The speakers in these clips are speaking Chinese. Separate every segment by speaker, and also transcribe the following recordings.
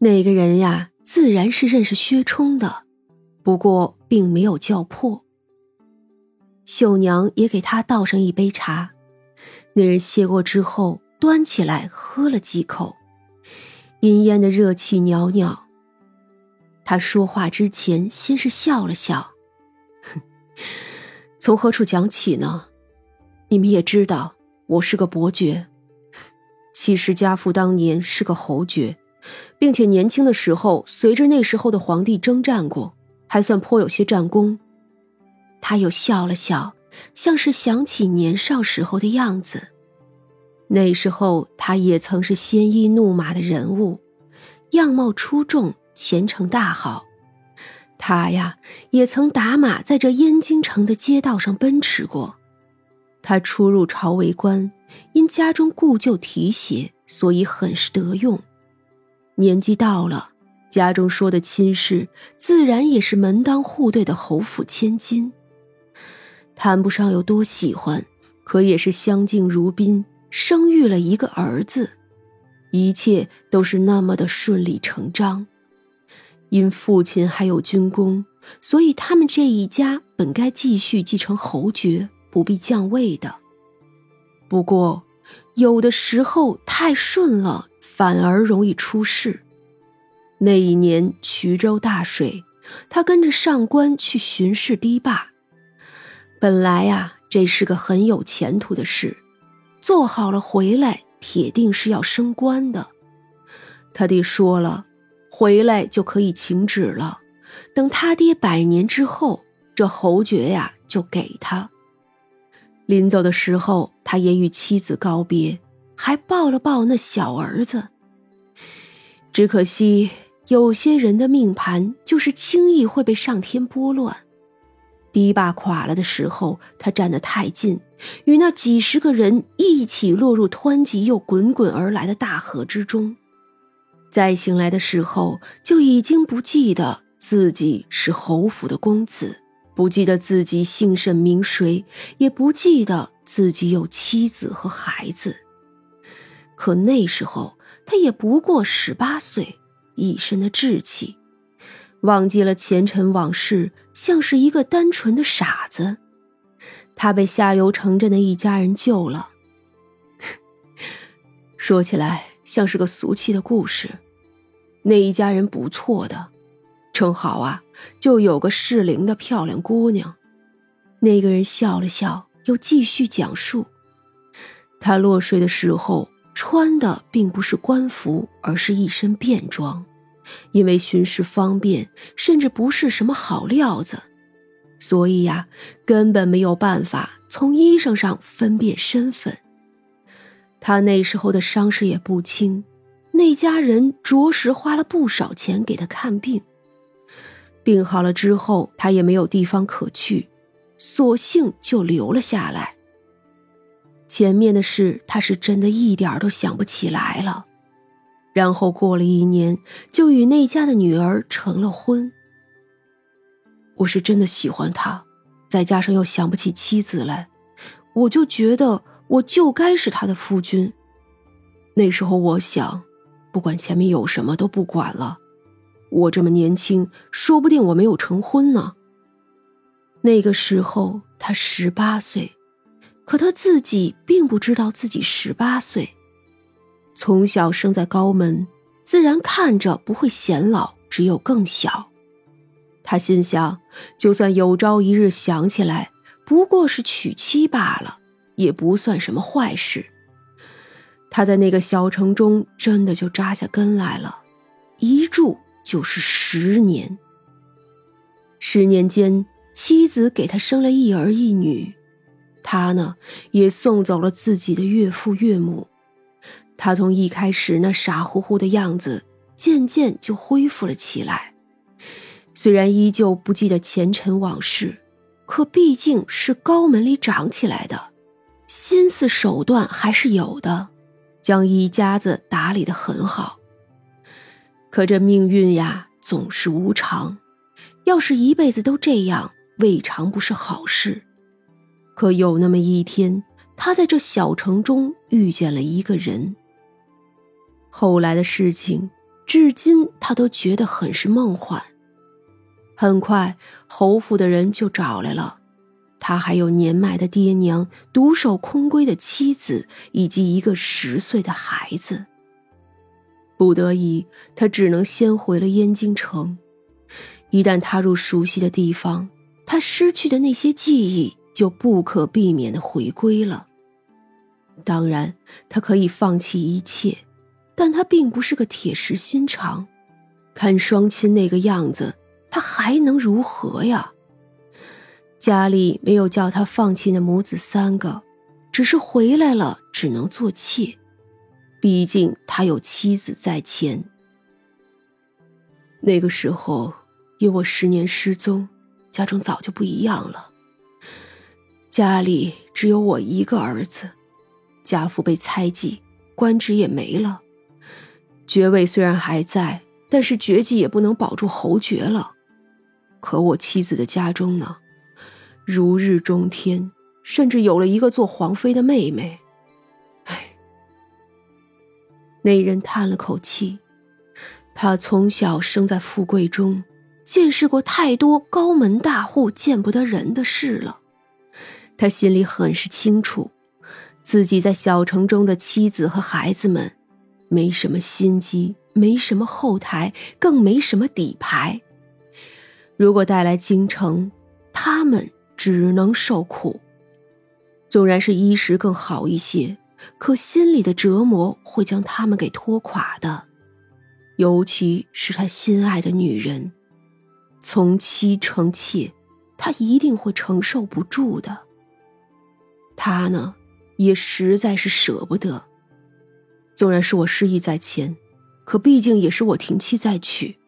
Speaker 1: 那个人呀，自然是认识薛冲的，不过并没有叫破。秀娘也给他倒上一杯茶，那人谢过之后，端起来喝了几口，阴烟的热气袅袅。他说话之前，先是笑了笑，哼，从何处讲起呢？你们也知道，我是个伯爵，其实家父当年是个侯爵，并且年轻的时候随着那时候的皇帝征战过，还算颇有些战功。他又笑了笑，像是想起年少时候的样子。那时候他也曾是鲜衣怒马的人物，样貌出众，前程大好。他呀，也曾打马在这燕京城的街道上奔驰过。他初入朝为官，因家中故旧提携，所以很是得用。年纪到了。家中说的亲事，自然也是门当户对的侯府千金。谈不上有多喜欢，可也是相敬如宾，生育了一个儿子，一切都是那么的顺理成章。因父亲还有军功，所以他们这一家本该继续继承侯爵，不必降位的。不过，有的时候太顺了，反而容易出事。那一年衢州大水，他跟着上官去巡视堤坝。本来呀，这是个很有前途的事，做好了回来，铁定是要升官的。他爹说了，回来就可以请旨了。等他爹百年之后，这侯爵呀就给他。临走的时候，他也与妻子告别，还抱了抱那小儿子。只可惜。有些人的命盘就是轻易会被上天拨乱。堤坝垮了的时候，他站得太近，与那几十个人一起落入湍急又滚滚而来的大河之中。再醒来的时候，就已经不记得自己是侯府的公子，不记得自己姓甚名谁，也不记得自己有妻子和孩子。可那时候他也不过十八岁。一身的稚气，忘记了前尘往事，像是一个单纯的傻子。他被下游城镇的一家人救了。说起来像是个俗气的故事。那一家人不错的，正好啊，就有个适龄的漂亮姑娘。那个人笑了笑，又继续讲述：他落水的时候穿的并不是官服，而是一身便装。因为巡视方便，甚至不是什么好料子，所以呀，根本没有办法从衣裳上分辨身份。他那时候的伤势也不轻，那家人着实花了不少钱给他看病。病好了之后，他也没有地方可去，索性就留了下来。前面的事，他是真的一点都想不起来了。然后过了一年，就与那家的女儿成了婚。我是真的喜欢他，再加上又想不起妻子来，我就觉得我就该是他的夫君。那时候我想，不管前面有什么都不管了，我这么年轻，说不定我没有成婚呢。那个时候他十八岁，可他自己并不知道自己十八岁。从小生在高门，自然看着不会显老，只有更小。他心想，就算有朝一日想起来，不过是娶妻罢了，也不算什么坏事。他在那个小城中真的就扎下根来了，一住就是十年。十年间，妻子给他生了一儿一女，他呢，也送走了自己的岳父岳母。他从一开始那傻乎乎的样子，渐渐就恢复了起来。虽然依旧不记得前尘往事，可毕竟是高门里长起来的，心思手段还是有的，将一家子打理得很好。可这命运呀，总是无常。要是一辈子都这样，未尝不是好事。可有那么一天，他在这小城中遇见了一个人。后来的事情，至今他都觉得很是梦幻。很快，侯府的人就找来了，他还有年迈的爹娘、独守空闺的妻子以及一个十岁的孩子。不得已，他只能先回了燕京城。一旦踏入熟悉的地方，他失去的那些记忆就不可避免的回归了。当然，他可以放弃一切，但他并不是个铁石心肠。看双亲那个样子。他还能如何呀？家里没有叫他放弃那母子三个，只是回来了只能做妾。毕竟他有妻子在前。那个时候，因我十年失踪，家中早就不一样了。家里只有我一个儿子，家父被猜忌，官职也没了。爵位虽然还在，但是爵迹也不能保住侯爵了。可我妻子的家中呢，如日中天，甚至有了一个做皇妃的妹妹。唉，那人叹了口气。他从小生在富贵中，见识过太多高门大户见不得人的事了。他心里很是清楚，自己在小城中的妻子和孩子们，没什么心机，没什么后台，更没什么底牌。如果带来京城，他们只能受苦。纵然是衣食更好一些，可心里的折磨会将他们给拖垮的。尤其是他心爱的女人，从妻成妾，他一定会承受不住的。他呢，也实在是舍不得。纵然是我失意在前，可毕竟也是我停妻再娶。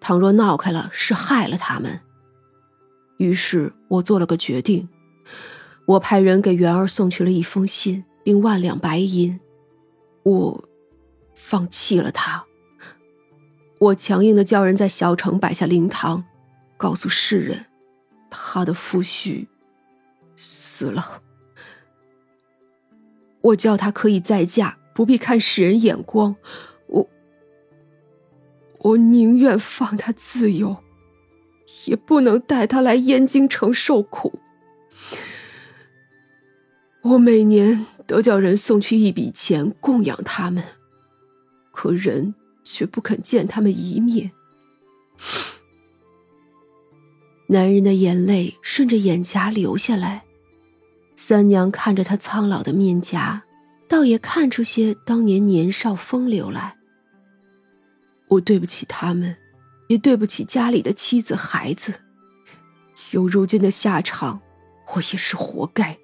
Speaker 1: 倘若闹开了，是害了他们。于是我做了个决定，我派人给元儿送去了一封信，并万两白银。我放弃了他。我强硬的叫人在小城摆下灵堂，告诉世人，他的夫婿死了。我叫他可以再嫁，不必看世人眼光。我我宁愿放他自由，也不能带他来燕京城受苦。我每年都叫人送去一笔钱供养他们，可人却不肯见他们一面。男人的眼泪顺着眼颊流下来，三娘看着他苍老的面颊，倒也看出些当年年少风流来。我对不起他们，也对不起家里的妻子孩子。有如今的下场，我也是活该。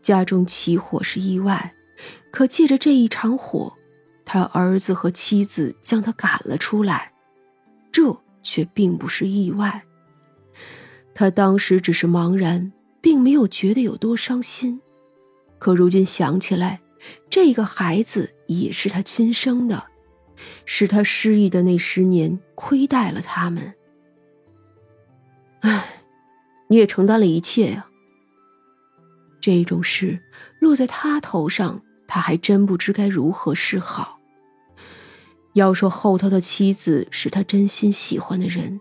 Speaker 1: 家中起火是意外，可借着这一场火，他儿子和妻子将他赶了出来，这却并不是意外。他当时只是茫然，并没有觉得有多伤心。可如今想起来，这个孩子也是他亲生的。是他失忆的那十年亏待了他们。唉，你也承担了一切呀。这种事落在他头上，他还真不知该如何是好。要说后头的妻子是他真心喜欢的人，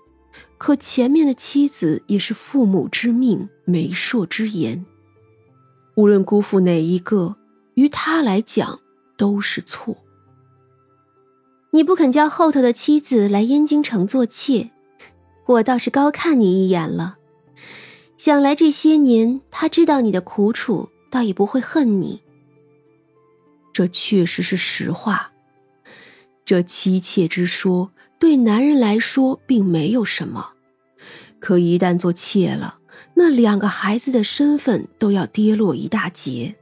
Speaker 1: 可前面的妻子也是父母之命、媒妁之言。无论辜负哪一个，于他来讲都是错。
Speaker 2: 你不肯叫后头的妻子来燕京城做妾，我倒是高看你一眼了。想来这些年，他知道你的苦楚，倒也不会恨你。
Speaker 1: 这确实是实话。这妻妾之说，对男人来说并没有什么，可一旦做妾了，那两个孩子的身份都要跌落一大截，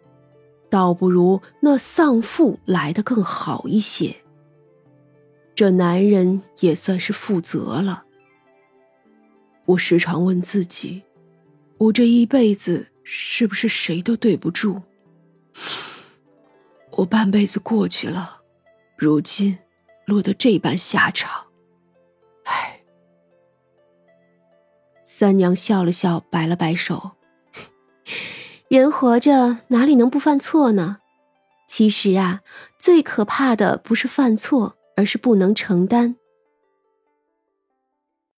Speaker 1: 倒不如那丧父来的更好一些。这男人也算是负责了。我时常问自己，我这一辈子是不是谁都对不住？我半辈子过去了，如今落得这般下场，三娘笑了笑，摆了摆手：“
Speaker 2: 人活着哪里能不犯错呢？
Speaker 1: 其实啊，最可怕的不是犯错，而是不能承担。